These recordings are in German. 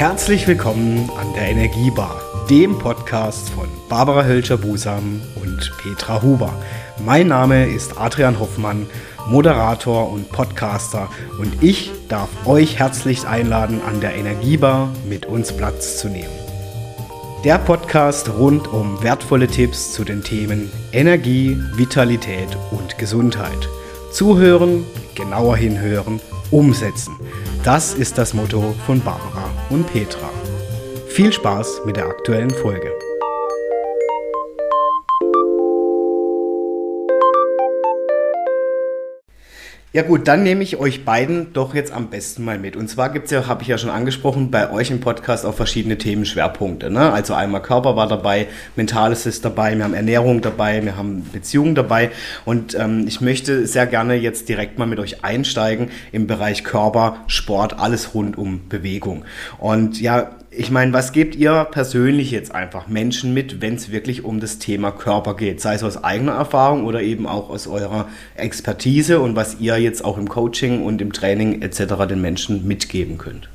Herzlich willkommen an der Energiebar, dem Podcast von Barbara Hölscher-Busam und Petra Huber. Mein Name ist Adrian Hoffmann, Moderator und Podcaster und ich darf euch herzlich einladen, an der Energiebar mit uns Platz zu nehmen. Der Podcast rund um wertvolle Tipps zu den Themen Energie, Vitalität und Gesundheit. Zuhören, genauer hinhören, umsetzen. Das ist das Motto von Barbara und Petra. Viel Spaß mit der aktuellen Folge. Ja gut, dann nehme ich euch beiden doch jetzt am besten mal mit. Und zwar gibt es ja, habe ich ja schon angesprochen, bei euch im Podcast auch verschiedene Themenschwerpunkte. Ne? Also einmal Körper war dabei, Mentales ist dabei, wir haben Ernährung dabei, wir haben Beziehungen dabei. Und ähm, ich möchte sehr gerne jetzt direkt mal mit euch einsteigen im Bereich Körper, Sport, alles rund um Bewegung. Und ja, ich meine, was gebt ihr persönlich jetzt einfach Menschen mit, wenn es wirklich um das Thema Körper geht? Sei es aus eigener Erfahrung oder eben auch aus eurer Expertise und was ihr jetzt auch im Coaching und im Training etc. den Menschen mitgeben könnt?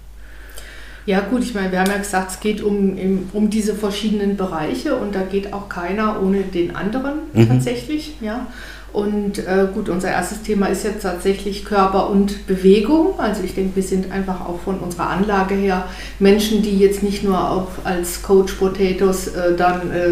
Ja gut, ich meine, wir haben ja gesagt, es geht um, um diese verschiedenen Bereiche und da geht auch keiner ohne den anderen mhm. tatsächlich. Ja. Und äh, gut, unser erstes Thema ist jetzt tatsächlich Körper und Bewegung. Also ich denke, wir sind einfach auch von unserer Anlage her Menschen, die jetzt nicht nur auch als Coach Potatoes äh, dann äh,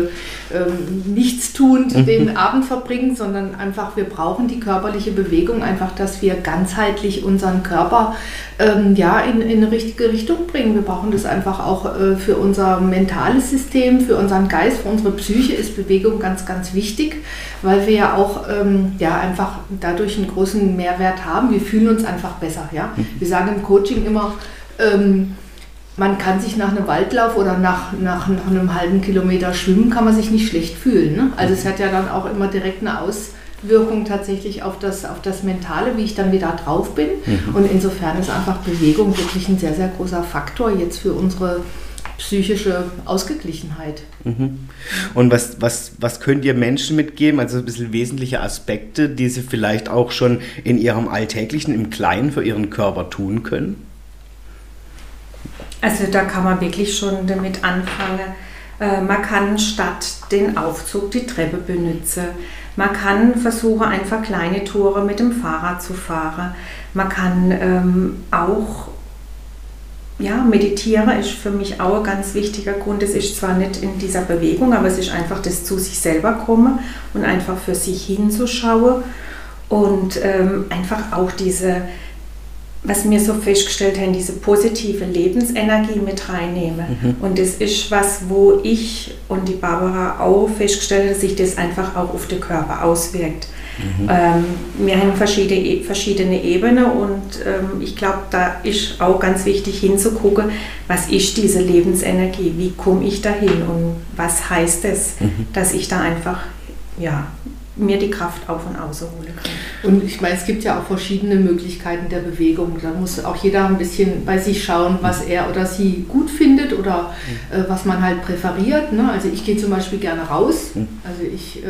ähm, nichtstuend mhm. den Abend verbringen, sondern einfach, wir brauchen die körperliche Bewegung, einfach, dass wir ganzheitlich unseren Körper ähm, ja, in, in eine richtige Richtung bringen. Wir brauchen das einfach auch äh, für unser mentales System, für unseren Geist, für unsere Psyche ist Bewegung ganz, ganz wichtig, weil wir ja auch ähm, ja, einfach dadurch einen großen Mehrwert haben. Wir fühlen uns einfach besser. Ja? Mhm. Wir sagen im Coaching immer, ähm, man kann sich nach einem Waldlauf oder nach, nach, nach, einem halben Kilometer Schwimmen, kann man sich nicht schlecht fühlen. Ne? Also es hat ja dann auch immer direkt eine Auswirkung tatsächlich auf das, auf das Mentale, wie ich dann wieder drauf bin. Mhm. Und insofern ist einfach Bewegung wirklich ein sehr, sehr großer Faktor jetzt für unsere psychische Ausgeglichenheit. Mhm. Und was, was, was könnt ihr Menschen mitgeben, also ein bisschen wesentliche Aspekte, die sie vielleicht auch schon in ihrem Alltäglichen, im Kleinen für ihren Körper tun können? Also da kann man wirklich schon damit anfangen. Äh, man kann statt den Aufzug die Treppe benutzen. Man kann versuchen, einfach kleine Touren mit dem Fahrrad zu fahren. Man kann ähm, auch ja, meditieren ist für mich auch ein ganz wichtiger Grund. Es ist zwar nicht in dieser Bewegung, aber es ist einfach das zu sich selber kommen und einfach für sich hinzuschauen und ähm, einfach auch diese was wir so festgestellt haben, diese positive Lebensenergie mit reinnehmen. Mhm. Und das ist was, wo ich und die Barbara auch festgestellt haben, dass sich das einfach auch auf den Körper auswirkt. Mhm. Ähm, wir haben verschiedene, verschiedene Ebenen und ähm, ich glaube, da ist auch ganz wichtig hinzugucken, was ist diese Lebensenergie, wie komme ich dahin und was heißt es, mhm. dass ich da einfach ja, mir die Kraft auf und außen holen kann. Und ich meine, es gibt ja auch verschiedene Möglichkeiten der Bewegung. Da muss auch jeder ein bisschen bei sich schauen, was er oder sie gut findet oder äh, was man halt präferiert. Ne? Also ich gehe zum Beispiel gerne raus. Also ich äh,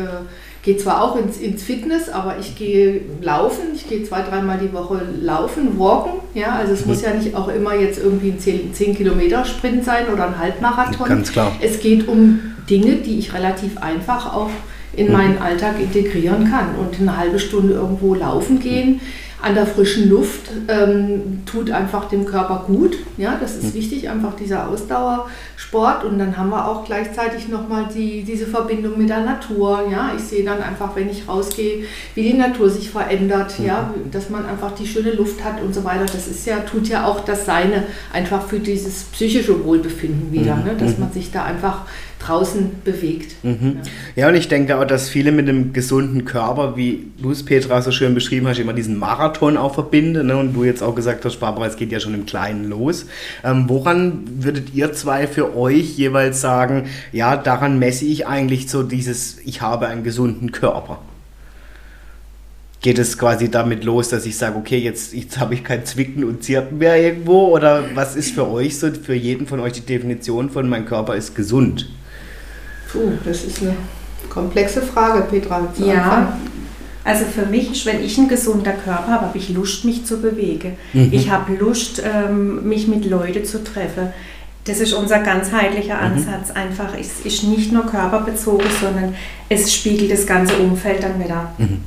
gehe zwar auch ins, ins Fitness, aber ich gehe laufen. Ich gehe zwei, dreimal die Woche laufen, walken. Ja, also es muss ja nicht auch immer jetzt irgendwie ein 10, 10 Kilometer Sprint sein oder ein Halbmarathon. Ganz klar. Es geht um Dinge, die ich relativ einfach auch in meinen Alltag integrieren kann. Und eine halbe Stunde irgendwo laufen gehen, an der frischen Luft, ähm, tut einfach dem Körper gut. Ja, das ist wichtig, einfach dieser Ausdauersport. Und dann haben wir auch gleichzeitig nochmal die, diese Verbindung mit der Natur. Ja, ich sehe dann einfach, wenn ich rausgehe, wie die Natur sich verändert, ja, dass man einfach die schöne Luft hat und so weiter. Das ist ja, tut ja auch das Seine einfach für dieses psychische Wohlbefinden wieder, ne? dass man sich da einfach draußen bewegt. Mhm. Ja. ja. und ich denke auch, dass viele mit einem gesunden Körper, wie du es, Petra, so schön beschrieben hast, immer diesen Marathon auch verbinden. Ne? Und du jetzt auch gesagt hast, Barbara, es geht ja schon im Kleinen los. Ähm, woran würdet ihr zwei für euch jeweils sagen, ja, daran messe ich eigentlich so dieses, ich habe einen gesunden Körper? geht es quasi damit los, dass ich sage, okay, jetzt, jetzt habe ich kein Zwicken und Zirpen mehr irgendwo? Oder was ist für euch so, für jeden von euch die Definition von mein Körper ist gesund? Puh, das ist eine komplexe Frage, Petra. Ja, Anfang. also für mich wenn ich einen gesunden Körper habe, habe ich Lust, mich zu bewegen. Mhm. Ich habe Lust, ähm, mich mit Leuten zu treffen. Das ist unser ganzheitlicher mhm. Ansatz. Mhm. Einfach, es ist nicht nur körperbezogen, sondern es spiegelt das ganze Umfeld dann wieder. Mhm.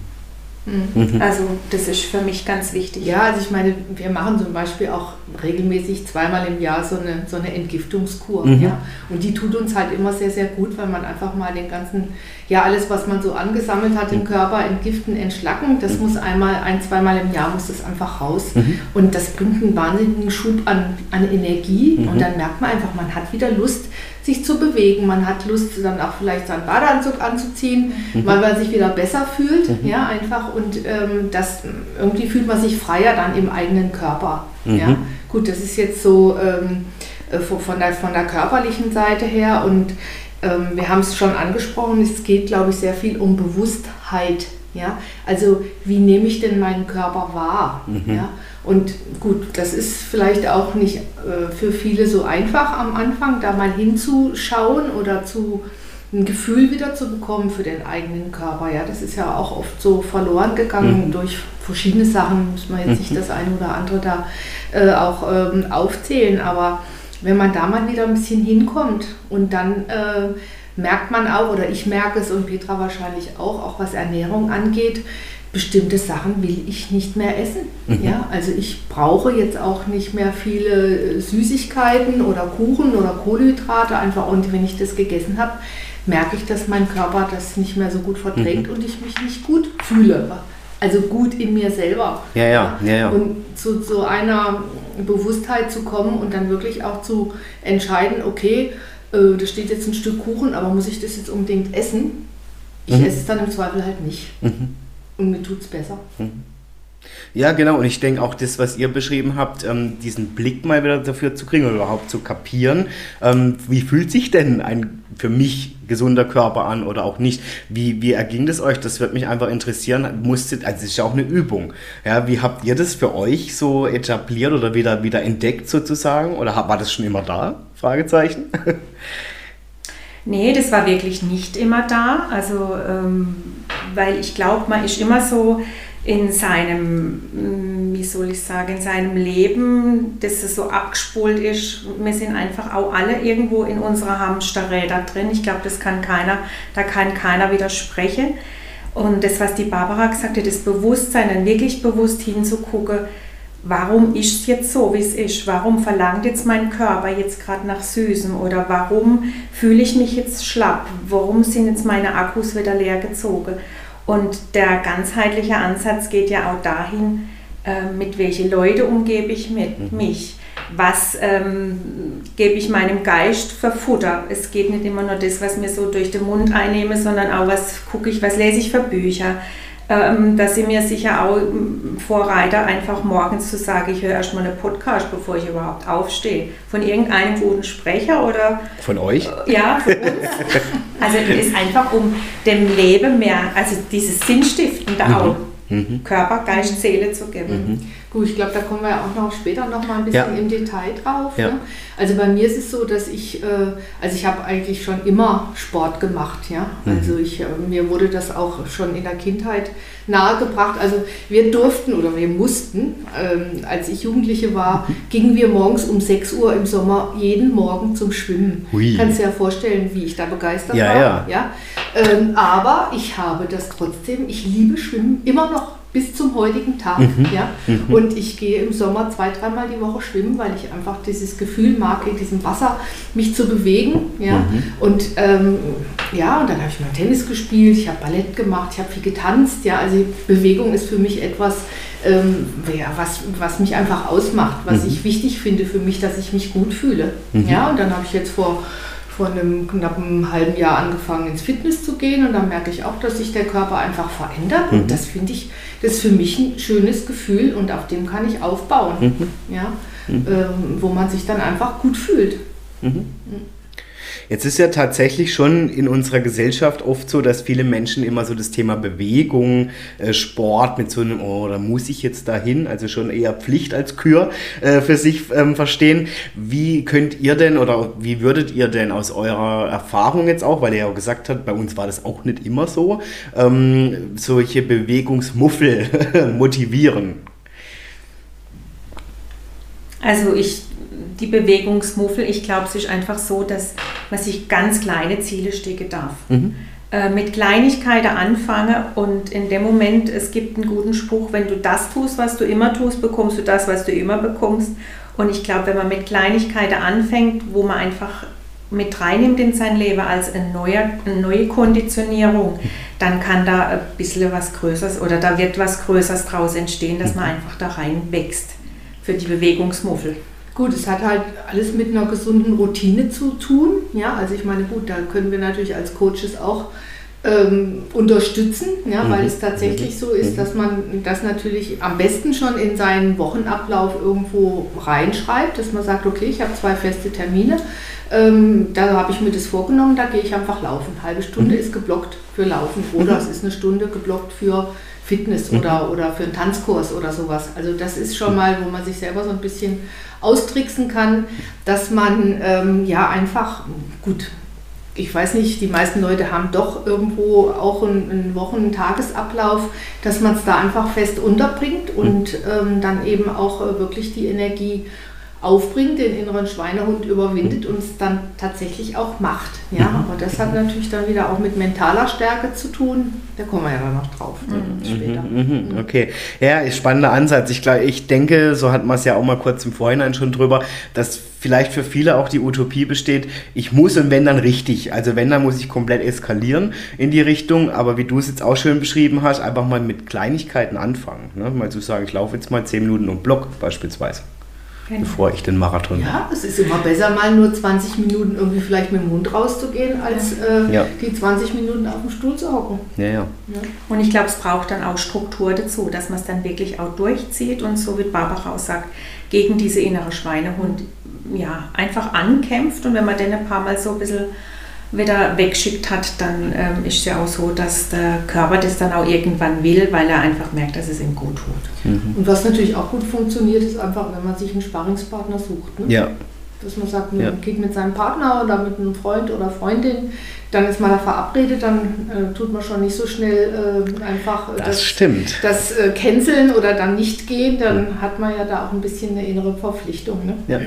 Mhm. Also das ist für mich ganz wichtig. Ja, also ich meine, wir machen zum Beispiel auch regelmäßig zweimal im Jahr so eine, so eine Entgiftungskur. Mhm. Ja? Und die tut uns halt immer sehr, sehr gut, weil man einfach mal den ganzen, ja alles, was man so angesammelt hat im Körper, entgiften, entschlacken, das mhm. muss einmal, ein, zweimal im Jahr muss das einfach raus. Mhm. Und das bringt einen wahnsinnigen Schub an, an Energie und mhm. dann merkt man einfach, man hat wieder Lust, sich zu bewegen. Man hat Lust, dann auch vielleicht seinen Badeanzug anzuziehen, mhm. weil man sich wieder besser fühlt. Mhm. Ja, einfach. Und ähm, das irgendwie fühlt man sich freier dann im eigenen Körper. Mhm. Ja. Gut, das ist jetzt so ähm, äh, von, der, von der körperlichen Seite her. Und ähm, wir haben es schon angesprochen, es geht, glaube ich, sehr viel um Bewusstheit. Ja? Also wie nehme ich denn meinen Körper wahr? Mhm. Ja? Und gut, das ist vielleicht auch nicht äh, für viele so einfach am Anfang, da mal hinzuschauen oder zu ein Gefühl wieder zu bekommen für den eigenen Körper. Ja, das ist ja auch oft so verloren gegangen mhm. durch verschiedene Sachen, muss man jetzt mhm. nicht das eine oder andere da äh, auch ähm, aufzählen, aber wenn man da mal wieder ein bisschen hinkommt und dann äh, merkt man auch, oder ich merke es und Petra wahrscheinlich auch, auch was Ernährung angeht, bestimmte Sachen will ich nicht mehr essen. Mhm. Ja, also ich brauche jetzt auch nicht mehr viele äh, Süßigkeiten oder Kuchen oder Kohlenhydrate, einfach und wenn ich das gegessen habe, merke ich, dass mein Körper das nicht mehr so gut verträgt mhm. und ich mich nicht gut fühle. Also gut in mir selber. Ja, ja, ja. ja. Und zu, zu einer Bewusstheit zu kommen und dann wirklich auch zu entscheiden, okay, äh, da steht jetzt ein Stück Kuchen, aber muss ich das jetzt unbedingt essen? Ich mhm. esse es dann im Zweifel halt nicht. Mhm. Und mir tut es besser. Mhm. Ja, genau. Und ich denke auch das, was ihr beschrieben habt, ähm, diesen Blick mal wieder dafür zu kriegen oder überhaupt zu kapieren. Ähm, wie fühlt sich denn ein für mich gesunder Körper an oder auch nicht? Wie, wie erging das euch? Das wird mich einfach interessieren. Musstet, also es ist ja auch eine Übung. Ja, wie habt ihr das für euch so etabliert oder wieder, wieder entdeckt sozusagen? Oder war das schon immer da? Fragezeichen. Nee, das war wirklich nicht immer da. Also, ähm, weil ich glaube, man ist immer so in seinem, mm, wie soll ich sagen, in seinem Leben, dass es so abgespult ist. Wir sind einfach auch alle irgendwo in unserer Hamsterräder drin. Ich glaube, das kann keiner, da kann keiner widersprechen. Und das, was die Barbara gesagt hat, das Bewusstsein, dann wirklich bewusst hinzugucken, warum ist es jetzt so, wie es ist? Warum verlangt jetzt mein Körper jetzt gerade nach Süßem? Oder warum fühle ich mich jetzt schlapp? Warum sind jetzt meine Akkus wieder leer gezogen? Und der ganzheitliche Ansatz geht ja auch dahin, äh, mit welchen Leute umgebe ich mit mhm. mich? Was ähm, gebe ich meinem Geist für Futter? Es geht nicht immer nur das, was mir so durch den Mund einnehme, sondern auch, was gucke ich, was lese ich für Bücher? Ähm, dass sie mir sicher auch ähm, vorreiter, einfach morgens zu sagen, ich höre erstmal einen Podcast, bevor ich überhaupt aufstehe. Von irgendeinem guten Sprecher oder. Von euch? Äh, ja, von uns. also es ist einfach um dem Leben mehr, also dieses Sinnstiftende mhm. auch. Mhm. Körper, Geist, Seele zu geben. Mhm. Gut, ich glaube, da kommen wir auch noch später noch mal ein bisschen ja. im Detail drauf. Ja. Ne? Also bei mir ist es so, dass ich, äh, also ich habe eigentlich schon immer Sport gemacht, ja. Mhm. Also ich, äh, mir wurde das auch schon in der Kindheit nahegebracht. Also wir durften oder wir mussten, ähm, als ich Jugendliche war, mhm. gingen wir morgens um 6 Uhr im Sommer jeden Morgen zum Schwimmen. Hui. Kannst dir ja vorstellen, wie ich da begeistert ja, war. Ja. Ja? Ähm, aber ich habe das trotzdem, ich liebe Schwimmen immer noch bis zum heutigen Tag. Mhm. Ja? Mhm. Und ich gehe im Sommer zwei, dreimal die Woche schwimmen, weil ich einfach dieses Gefühl mag, in diesem Wasser mich zu bewegen. Ja? Mhm. Und ähm, ja, und dann habe ich mal Tennis gespielt, ich habe Ballett gemacht, ich habe viel getanzt. Ja? Also Bewegung ist für mich etwas, ähm, ja, was, was mich einfach ausmacht, was mhm. ich wichtig finde für mich, dass ich mich gut fühle. Mhm. Ja? Und dann habe ich jetzt vor vor einem knappen halben Jahr angefangen ins Fitness zu gehen und dann merke ich auch, dass sich der Körper einfach verändert mhm. und das finde ich, das ist für mich ein schönes Gefühl und auf dem kann ich aufbauen, mhm. ja, mhm. Ähm, wo man sich dann einfach gut fühlt. Jetzt ist ja tatsächlich schon in unserer Gesellschaft oft so, dass viele Menschen immer so das Thema Bewegung, äh, Sport mit so einem, oh, da muss ich jetzt dahin, also schon eher Pflicht als Kür äh, für sich ähm, verstehen. Wie könnt ihr denn oder wie würdet ihr denn aus eurer Erfahrung jetzt auch, weil ihr ja auch gesagt habt, bei uns war das auch nicht immer so, ähm, solche Bewegungsmuffel motivieren? Also ich die Bewegungsmuffel, ich glaube, es ist einfach so, dass man sich ganz kleine Ziele stecken darf. Mhm. Äh, mit Kleinigkeiten anfange und in dem Moment, es gibt einen guten Spruch, wenn du das tust, was du immer tust, bekommst du das, was du immer bekommst. Und ich glaube, wenn man mit Kleinigkeiten anfängt, wo man einfach mit reinnimmt in sein Leben als eine neue, eine neue Konditionierung, dann kann da ein bisschen was Größeres oder da wird was Größeres draus entstehen, dass man mhm. einfach da rein wächst für die Bewegungsmuffel. Gut, es hat halt alles mit einer gesunden Routine zu tun. Ja, also ich meine, gut, da können wir natürlich als Coaches auch ähm, unterstützen, ja, mhm. weil es tatsächlich mhm. so ist, mhm. dass man das natürlich am besten schon in seinen Wochenablauf irgendwo reinschreibt, dass man sagt, okay, ich habe zwei feste Termine, ähm, da habe ich mir das vorgenommen, da gehe ich einfach laufen. Halbe Stunde mhm. ist geblockt für Laufen oder mhm. es ist eine Stunde geblockt für Fitness mhm. oder, oder für einen Tanzkurs oder sowas. Also das ist schon mal, wo man sich selber so ein bisschen austricksen kann, dass man ähm, ja einfach, gut, ich weiß nicht, die meisten Leute haben doch irgendwo auch einen, einen Wochen-Tagesablauf, dass man es da einfach fest unterbringt und ähm, dann eben auch äh, wirklich die Energie aufbringt, den inneren Schweinehund überwindet und es dann tatsächlich auch macht. Ja, mhm. aber das hat natürlich dann wieder auch mit mentaler Stärke zu tun. Da kommen wir ja dann noch drauf mhm. später. Mhm. mhm. Okay, ja, ist spannender Ansatz. Ich, glaub, ich denke, so hat man es ja auch mal kurz im Vorhinein schon drüber, dass vielleicht für viele auch die Utopie besteht, ich muss und wenn dann richtig. Also wenn, dann muss ich komplett eskalieren in die Richtung. Aber wie du es jetzt auch schön beschrieben hast, einfach mal mit Kleinigkeiten anfangen. Ne? Mal zu sagen, ich laufe jetzt mal 10 Minuten um Block beispielsweise. Genau. bevor ich den Marathon Ja, es ist immer besser, mal nur 20 Minuten irgendwie vielleicht mit dem Mund rauszugehen, als äh, ja. die 20 Minuten auf dem Stuhl zu hocken. Ja, ja. ja. Und ich glaube, es braucht dann auch Struktur dazu, dass man es dann wirklich auch durchzieht und so wie Barbara auch sagt, gegen diese innere Schweinehund ja, einfach ankämpft und wenn man den ein paar Mal so ein bisschen wieder weggeschickt hat, dann ähm, ist es ja auch so, dass der Körper das dann auch irgendwann will, weil er einfach merkt, dass es ihm gut tut. Mhm. Und was natürlich auch gut funktioniert, ist einfach, wenn man sich einen Sparringspartner sucht. Ne? Ja. Dass man sagt, man ja. geht mit seinem Partner oder mit einem Freund oder Freundin dann ist man da verabredet, dann äh, tut man schon nicht so schnell äh, einfach das, das, stimmt. das äh, canceln oder dann nicht gehen, dann ja. hat man ja da auch ein bisschen eine innere Verpflichtung. Ne? Ja.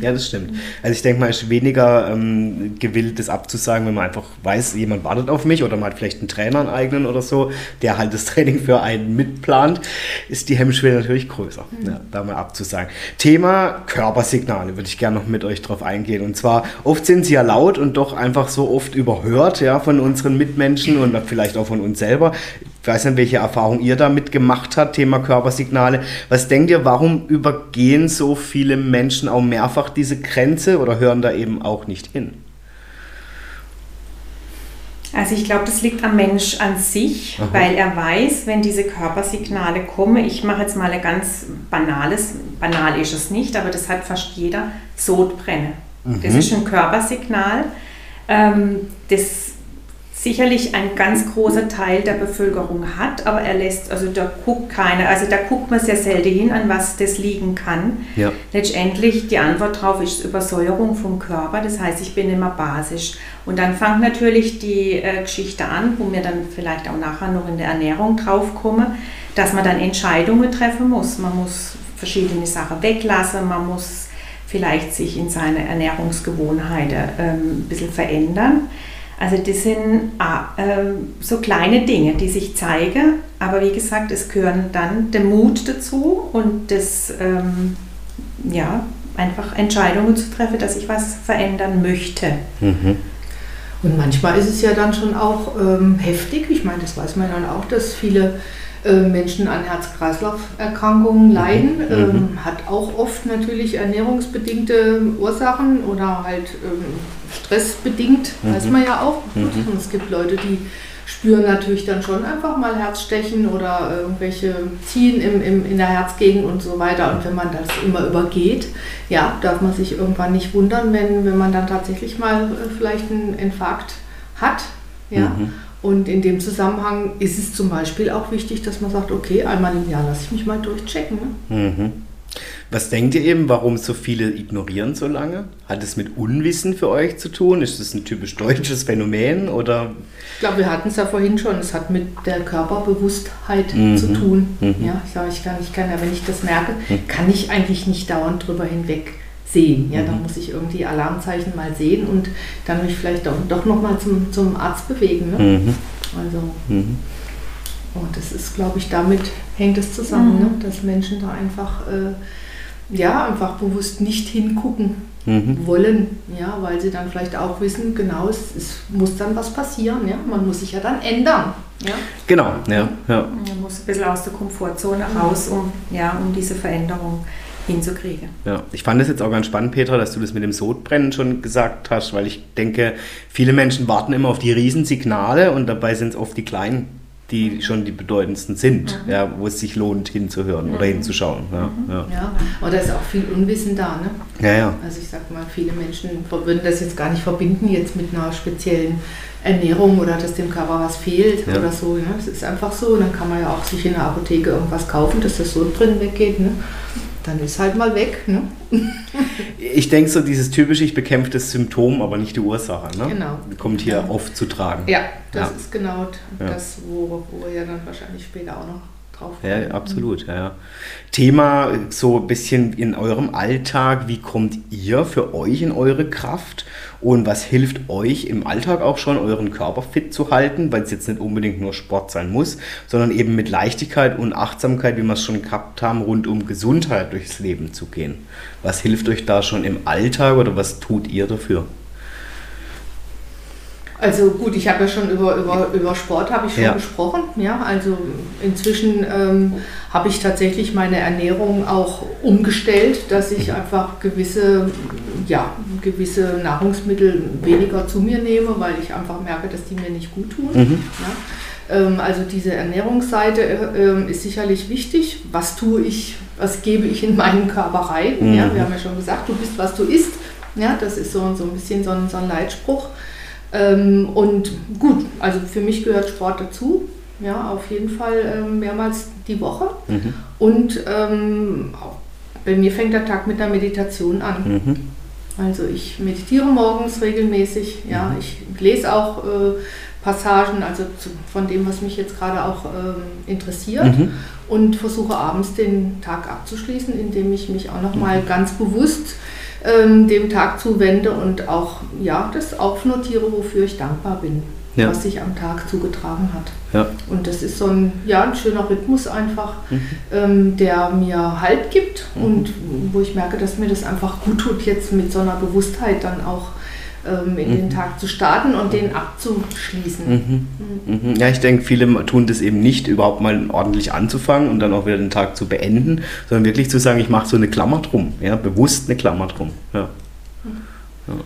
ja, das stimmt. Also ich denke mal, ist weniger ähm, gewillt, das abzusagen, wenn man einfach weiß, jemand wartet auf mich oder man hat vielleicht einen Trainer einen eigenen oder so, der halt das Training für einen mitplant, ist die Hemmschwelle natürlich größer, mhm. ja, da mal abzusagen. Thema Körpersignale würde ich gerne noch mit euch drauf eingehen. Und zwar, oft sind sie ja laut und doch einfach so oft überhört hört, ja, von unseren Mitmenschen und vielleicht auch von uns selber. Ich weiß nicht, welche Erfahrung ihr damit gemacht habt, Thema Körpersignale. Was denkt ihr, warum übergehen so viele Menschen auch mehrfach diese Grenze oder hören da eben auch nicht hin? Also ich glaube, das liegt am Mensch an sich, Aha. weil er weiß, wenn diese Körpersignale kommen, ich mache jetzt mal ein ganz banales, banal ist es nicht, aber das hat fast jeder, Sodbrenne. Mhm. Das ist ein Körpersignal, ähm, das sicherlich ein ganz großer Teil der Bevölkerung hat, aber er lässt, also da guckt keiner, also da guckt man sehr selten hin, an was das liegen kann. Ja. Letztendlich die Antwort darauf ist Übersäuerung vom Körper, das heißt, ich bin immer basisch. Und dann fängt natürlich die äh, Geschichte an, wo wir dann vielleicht auch nachher noch in der Ernährung drauf kommen, dass man dann Entscheidungen treffen muss. Man muss verschiedene Sachen weglassen, man muss vielleicht sich in seine Ernährungsgewohnheiten ähm, ein bisschen verändern. Also das sind äh, so kleine Dinge, die sich zeigen, aber wie gesagt, es gehören dann der Mut dazu und das, ähm, ja, einfach Entscheidungen zu treffen, dass ich was verändern möchte. Mhm. Und manchmal ist es ja dann schon auch ähm, heftig, ich meine, das weiß man dann auch, dass viele Menschen an Herz-Kreislauf-Erkrankungen leiden, mhm. ähm, mhm. hat auch oft natürlich ernährungsbedingte Ursachen oder halt ähm, stressbedingt, mhm. weiß man ja auch. Mhm. Und es gibt Leute, die spüren natürlich dann schon einfach mal Herzstechen oder irgendwelche Ziehen im, im, in der Herzgegend und so weiter. Und wenn man das immer übergeht, ja, darf man sich irgendwann nicht wundern, wenn, wenn man dann tatsächlich mal äh, vielleicht einen Infarkt hat. Ja. Mhm. Und in dem Zusammenhang ist es zum Beispiel auch wichtig, dass man sagt, okay, einmal im Jahr lasse ich mich mal durchchecken. Ne? Mhm. Was denkt ihr eben, warum so viele ignorieren so lange? Hat es mit Unwissen für euch zu tun? Ist das ein typisch deutsches Phänomen? Oder? Ich glaube, wir hatten es ja vorhin schon. Es hat mit der Körperbewusstheit mhm. zu tun. Mhm. Ja, ich sage, ich kann, ich kann ja, wenn ich das merke, mhm. kann ich eigentlich nicht dauernd drüber hinweg sehen. Ja, mhm. da muss ich irgendwie Alarmzeichen mal sehen und dann mich vielleicht doch, doch nochmal zum, zum Arzt bewegen. Ne? Mhm. Also, mhm. und das ist, glaube ich, damit hängt es zusammen, mhm. ne? dass Menschen da einfach, äh, ja, einfach bewusst nicht hingucken mhm. wollen, ja, weil sie dann vielleicht auch wissen, genau, es, es, muss dann was passieren, ja, man muss sich ja dann ändern. Ja? Genau, ja, ja. Man muss ein bisschen aus der Komfortzone raus, um, ja, um diese Veränderung hinzukriegen. Ja, ich fand es jetzt auch ganz spannend, Petra, dass du das mit dem Sodbrennen schon gesagt hast, weil ich denke, viele Menschen warten immer auf die Riesensignale und dabei sind es oft die kleinen, die schon die bedeutendsten sind, mhm. ja, wo es sich lohnt hinzuhören mhm. oder hinzuschauen. Ja, mhm. ja. ja, aber da ist auch viel Unwissen da. Ne? Ja, ja. Also ich sag mal, viele Menschen würden das jetzt gar nicht verbinden jetzt mit einer speziellen Ernährung oder dass dem Körper was fehlt ja. oder so. Ne? Es ist einfach so. Und dann kann man ja auch sich in der Apotheke irgendwas kaufen, dass das Sodbrennen weggeht. Ne? Dann ist halt mal weg. Ne? ich denke so, dieses typische, ich bekämpfe das Symptom, aber nicht die Ursache. Ne? Genau. Kommt hier ja. oft zu tragen. Ja, das ja. ist genau das, wo, wo wir ja dann wahrscheinlich später auch noch drauf kommen. Ja, absolut. Ja. Thema so ein bisschen in eurem Alltag, wie kommt ihr für euch in eure Kraft? Und was hilft euch im Alltag auch schon, euren Körper fit zu halten, weil es jetzt nicht unbedingt nur Sport sein muss, sondern eben mit Leichtigkeit und Achtsamkeit, wie wir es schon gehabt haben, rund um Gesundheit durchs Leben zu gehen. Was hilft euch da schon im Alltag oder was tut ihr dafür? Also gut, ich habe ja schon über, über, über Sport habe ich schon ja. gesprochen. Ja, also inzwischen ähm, habe ich tatsächlich meine Ernährung auch umgestellt, dass ich einfach gewisse, ja, gewisse Nahrungsmittel weniger zu mir nehme, weil ich einfach merke, dass die mir nicht gut tun. Mhm. Ja. Ähm, also diese Ernährungsseite äh, ist sicherlich wichtig. Was tue ich, was gebe ich in meinen Körper rein? Mhm. Ja, wir haben ja schon gesagt, du bist, was du isst. Ja, das ist so, so ein bisschen so ein, so ein Leitspruch. Ähm, und gut, also für mich gehört Sport dazu. Ja, auf jeden Fall ähm, mehrmals die Woche. Mhm. Und ähm, bei mir fängt der Tag mit der Meditation an. Mhm. Also ich meditiere morgens regelmäßig. Ja, mhm. ich lese auch äh, Passagen, also zu, von dem, was mich jetzt gerade auch ähm, interessiert. Mhm. Und versuche abends den Tag abzuschließen, indem ich mich auch nochmal mhm. ganz bewusst ähm, dem Tag zuwende und auch ja, das aufnotiere, wofür ich dankbar bin, ja. was sich am Tag zugetragen hat. Ja. Und das ist so ein, ja, ein schöner Rhythmus einfach, mhm. ähm, der mir Halt gibt mhm. und wo ich merke, dass mir das einfach gut tut, jetzt mit so einer Bewusstheit dann auch in mhm. den Tag zu starten und den abzuschließen. Mhm. Mhm. Ja, ich denke, viele tun das eben nicht, überhaupt mal ordentlich anzufangen und dann auch wieder den Tag zu beenden, sondern wirklich zu sagen, ich mache so eine Klammer drum, ja, bewusst eine Klammer drum. Ja.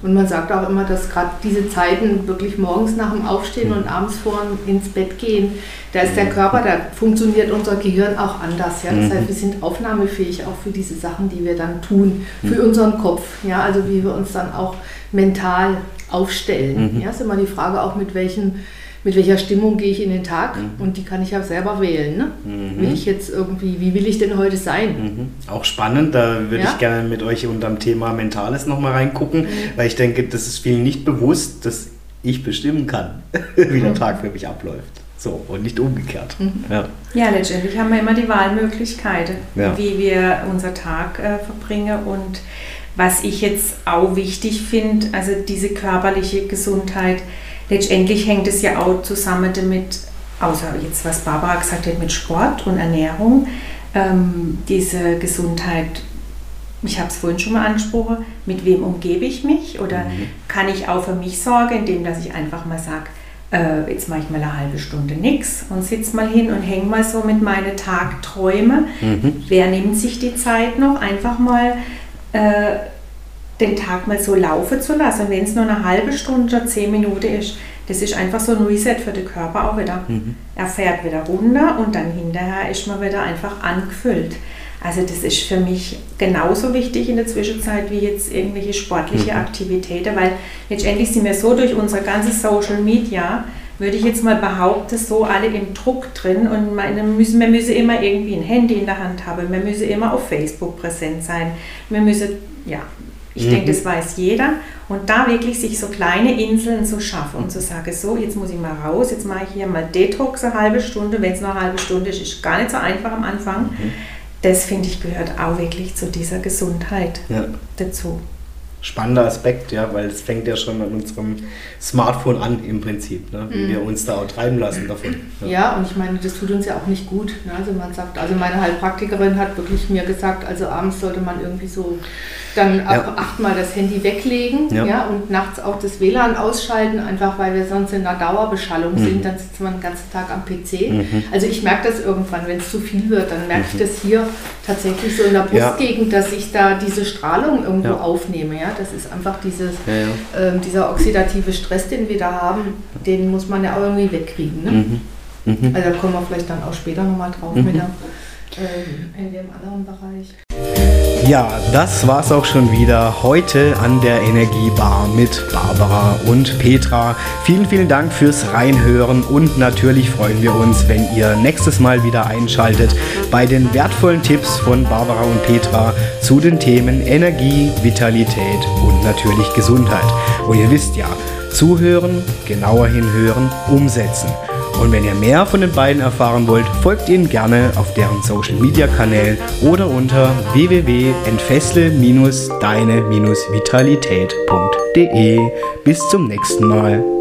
Und man sagt auch immer, dass gerade diese Zeiten wirklich morgens nach dem Aufstehen mhm. und abends vor ins Bett gehen, da ist der Körper, da funktioniert unser Gehirn auch anders. Ja? Das heißt, wir sind aufnahmefähig auch für diese Sachen, die wir dann tun, für unseren Kopf. Ja? Also wie wir uns dann auch mental aufstellen. Mhm. Ja, ist immer die Frage auch, mit, welchen, mit welcher Stimmung gehe ich in den Tag mhm. und die kann ich ja selber wählen. Ne? Mhm. Will ich jetzt irgendwie, wie will ich denn heute sein? Mhm. Auch spannend, da würde ja? ich gerne mit euch unter dem Thema Mentales nochmal reingucken, mhm. weil ich denke, das ist vielen nicht bewusst, dass ich bestimmen kann, wie der mhm. Tag für mich abläuft. So, und nicht umgekehrt. Ja. ja, letztendlich haben wir immer die Wahlmöglichkeiten, ja. wie wir unser Tag äh, verbringen und was ich jetzt auch wichtig finde, also diese körperliche Gesundheit, letztendlich hängt es ja auch zusammen damit, außer jetzt was Barbara gesagt hat mit Sport und Ernährung, ähm, diese Gesundheit, ich habe es vorhin schon mal angesprochen, mit wem umgebe ich mich oder mhm. kann ich auch für mich sorgen, indem dass ich einfach mal sage, äh, jetzt mache ich mal eine halbe Stunde nichts und sitze mal hin und hänge mal so mit meinen Tagträumen. Mhm. Wer nimmt sich die Zeit noch, einfach mal äh, den Tag mal so laufen zu lassen, wenn es nur eine halbe Stunde oder zehn Minuten ist. Das ist einfach so ein Reset für den Körper auch wieder. Mhm. Er fährt wieder runter und dann hinterher ist man wieder einfach angefüllt. Also das ist für mich genauso wichtig in der Zwischenzeit wie jetzt irgendwelche sportliche mhm. Aktivitäten, weil letztendlich sind wir so durch unsere ganze Social Media, würde ich jetzt mal behaupten, so alle im Druck drin und meine, müssen, wir müssen immer irgendwie ein Handy in der Hand haben, wir müssen immer auf Facebook präsent sein, wir müssen, ja, ich mhm. denke, das weiß jeder. Und da wirklich sich so kleine Inseln zu schaffen und zu sagen, so, jetzt muss ich mal raus, jetzt mache ich hier mal Detox eine halbe Stunde, wenn es nur eine halbe Stunde ist, ist gar nicht so einfach am Anfang. Mhm. das finde ich gehört auch wirklich zu dieser Gesundheit Ja. dazu. Spannender Aspekt, ja, weil es fängt ja schon an unserem Smartphone an im Prinzip, ne? wie wir uns da auch treiben lassen davon. Ja, und ich meine, das tut uns ja auch nicht gut. Ne? Also man sagt, also meine Heilpraktikerin hat wirklich mir gesagt, also abends sollte man irgendwie so dann ab Ja. achtmal das Handy weglegen Ja. ja. und nachts auch das WLAN ausschalten, einfach weil wir sonst in einer Dauerbeschallung Mhm. sind, dann sitzt man den ganzen Tag am PC. Also ich merke das irgendwann, wenn es zu viel wird, dann merke ich das hier tatsächlich so in der Mhm. Ja. Brustgegend, dass ich da diese Strahlung irgendwo Ja. aufnehme. Ja? Das ist einfach dieses, Ja, ja. ähm, dieser oxidative Stress, den wir da haben, den muss man ja auch irgendwie wegkriegen. Ne? Mhm. Mhm. Also da kommen wir vielleicht dann auch später nochmal drauf Mhm. mit der, ähm, in dem anderen Bereich. Ja, das war's auch schon wieder heute an der Energiebar mit Barbara und Petra. Vielen, vielen Dank fürs Reinhören und natürlich freuen wir uns, wenn ihr nächstes Mal wieder einschaltet bei den wertvollen Tipps von Barbara und Petra zu den Themen Energie, Vitalität und natürlich Gesundheit. Und ihr wisst ja, zuhören, genauer hinhören, umsetzen. Und wenn ihr mehr von den beiden erfahren wollt, folgt ihnen gerne auf deren Social Media Kanälen oder unter www.entfessle-deine-vitalität.de. Bis zum nächsten Mal.